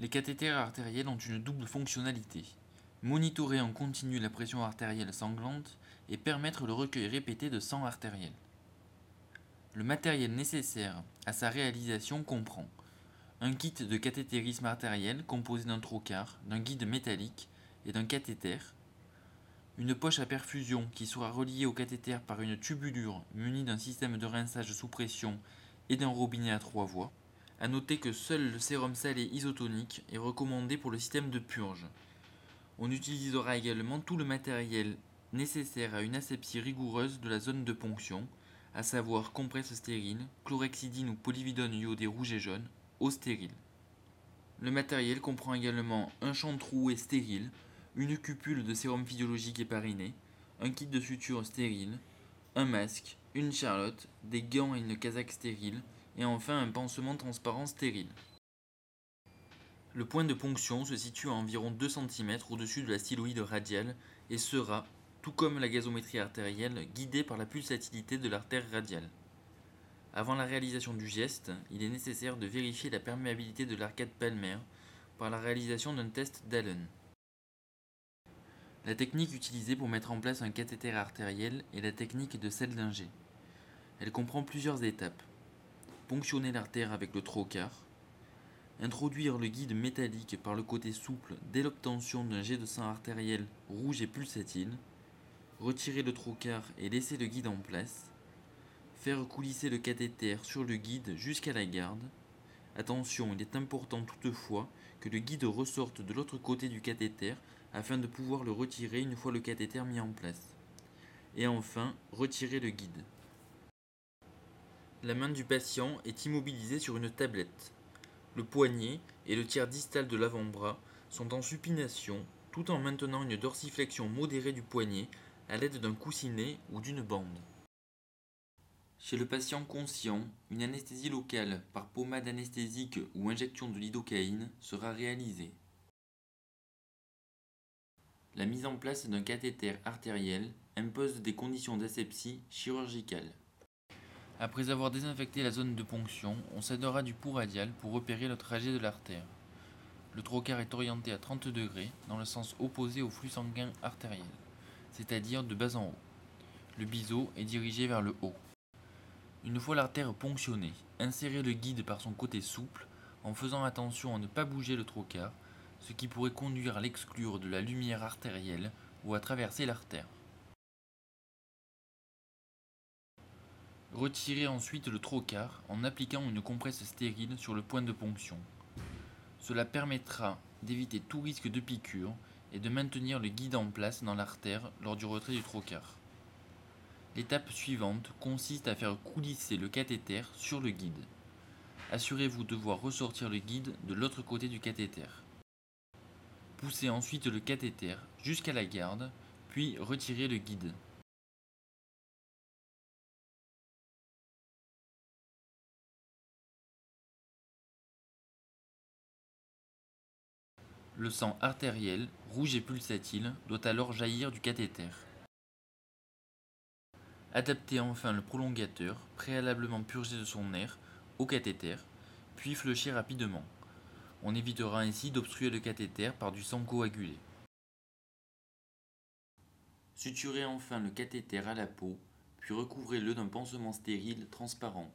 Les cathéters artériels ont une double fonctionnalité. Monitorer en continu la pression artérielle sanglante et permettre le recueil répété de sang artériel. Le matériel nécessaire à sa réalisation comprend un kit de cathétérisme artériel composé d'un trocar, d'un guide métallique et d'un cathéter, une poche à perfusion qui sera reliée au cathéter par une tubulure munie d'un système de rinçage sous pression et d'un robinet à trois voies. A noter que seul le sérum salé isotonique est recommandé pour le système de purge. On utilisera également tout le matériel nécessaire à une asepsie rigoureuse de la zone de ponction, à savoir compresse stérile, chlorhexidine ou polyvidone iodé rouge et jaune, eau stérile. Le matériel comprend également un champ troué stérile, une cupule de sérum physiologique épariné, un kit de suture stérile, un masque, une charlotte, des gants et une casaque stérile, et enfin un pansement transparent stérile. Le point de ponction se situe à environ 2 cm au-dessus de la styloïde radiale et sera, tout comme la gazométrie artérielle, guidé par la pulsatilité de l'artère radiale. Avant la réalisation du geste, il est nécessaire de vérifier la perméabilité de l'arcade palmaire par la réalisation d'un test d'Allen. La technique utilisée pour mettre en place un cathéter artériel est la technique de Seldinger. Elle comprend plusieurs étapes. Ponctionner l'artère avec le trocar, introduire le guide métallique par le côté souple dès l'obtention d'un jet de sang artériel rouge et pulsatile, retirer le trocar et laisser le guide en place, faire coulisser le cathéter sur le guide jusqu'à la garde. Attention, il est important toutefois que le guide ressorte de l'autre côté du cathéter afin de pouvoir le retirer une fois le cathéter mis en place. Et enfin, retirer le guide. La main du patient est immobilisée sur une tablette. Le poignet et le tiers distal de l'avant-bras sont en supination tout en maintenant une dorsiflexion modérée du poignet à l'aide d'un coussinet ou d'une bande. Chez le patient conscient, une anesthésie locale par pommade anesthésique ou injection de lidocaïne sera réalisée. La mise en place d'un cathéter artériel impose des conditions d'asepsie chirurgicale. Après avoir désinfecté la zone de ponction, on s'aidera du pouls radial pour repérer le trajet de l'artère. Le trocar est orienté à 30 degrés dans le sens opposé au flux sanguin artériel, c'est-à-dire de bas en haut. Le biseau est dirigé vers le haut. Une fois l'artère ponctionnée, insérez le guide par son côté souple en faisant attention à ne pas bouger le trocar ce qui pourrait conduire à l'exclure de la lumière artérielle ou à traverser l'artère. Retirez ensuite le trocar en appliquant une compresse stérile sur le point de ponction. Cela permettra d'éviter tout risque de piqûre et de maintenir le guide en place dans l'artère lors du retrait du trocar. L'étape suivante consiste à faire coulisser le cathéter sur le guide. Assurez-vous de voir ressortir le guide de l'autre côté du cathéter. Poussez ensuite le cathéter jusqu'à la garde, puis retirez le guide. Le sang artériel, rouge et pulsatile, doit alors jaillir du cathéter. Adaptez enfin le prolongateur, préalablement purgé de son air, au cathéter, puis fléchez rapidement. On évitera ainsi d'obstruer le cathéter par du sang coagulé. Suturez enfin le cathéter à la peau, puis recouvrez-le d'un pansement stérile transparent.